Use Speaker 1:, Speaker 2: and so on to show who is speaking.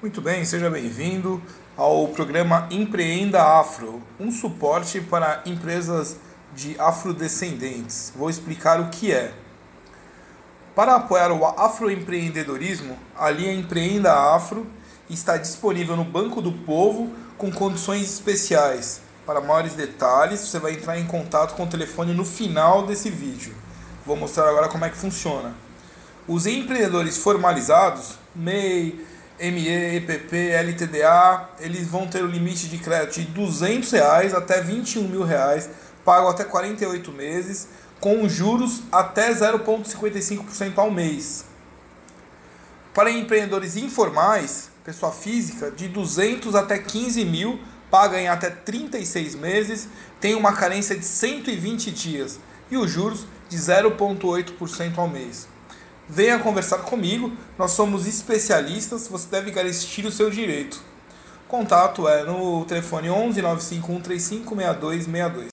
Speaker 1: Muito bem, seja bem-vindo ao programa Empreenda Afro, um suporte para empresas de afrodescendentes. Vou explicar o que é. Para apoiar o afroempreendedorismo, a linha Empreenda Afro está disponível no Banco do Povo com condições especiais. Para maiores detalhes, você vai entrar em contato com o telefone no final desse vídeo. Vou mostrar agora como é que funciona. Os empreendedores formalizados, MEI, ME, EPP, LTDA, eles vão ter o limite de crédito de 200 reais até 21 mil reais, pagam até 48 meses, com juros até 0,55% ao mês. Para empreendedores informais, pessoa física, de 200 até 15 mil, paga em até 36 meses, tem uma carência de 120 dias e os juros de 0,8% ao mês. Venha conversar comigo, nós somos especialistas, você deve garantir o seu direito. Contato é no telefone 11 951 65 6262.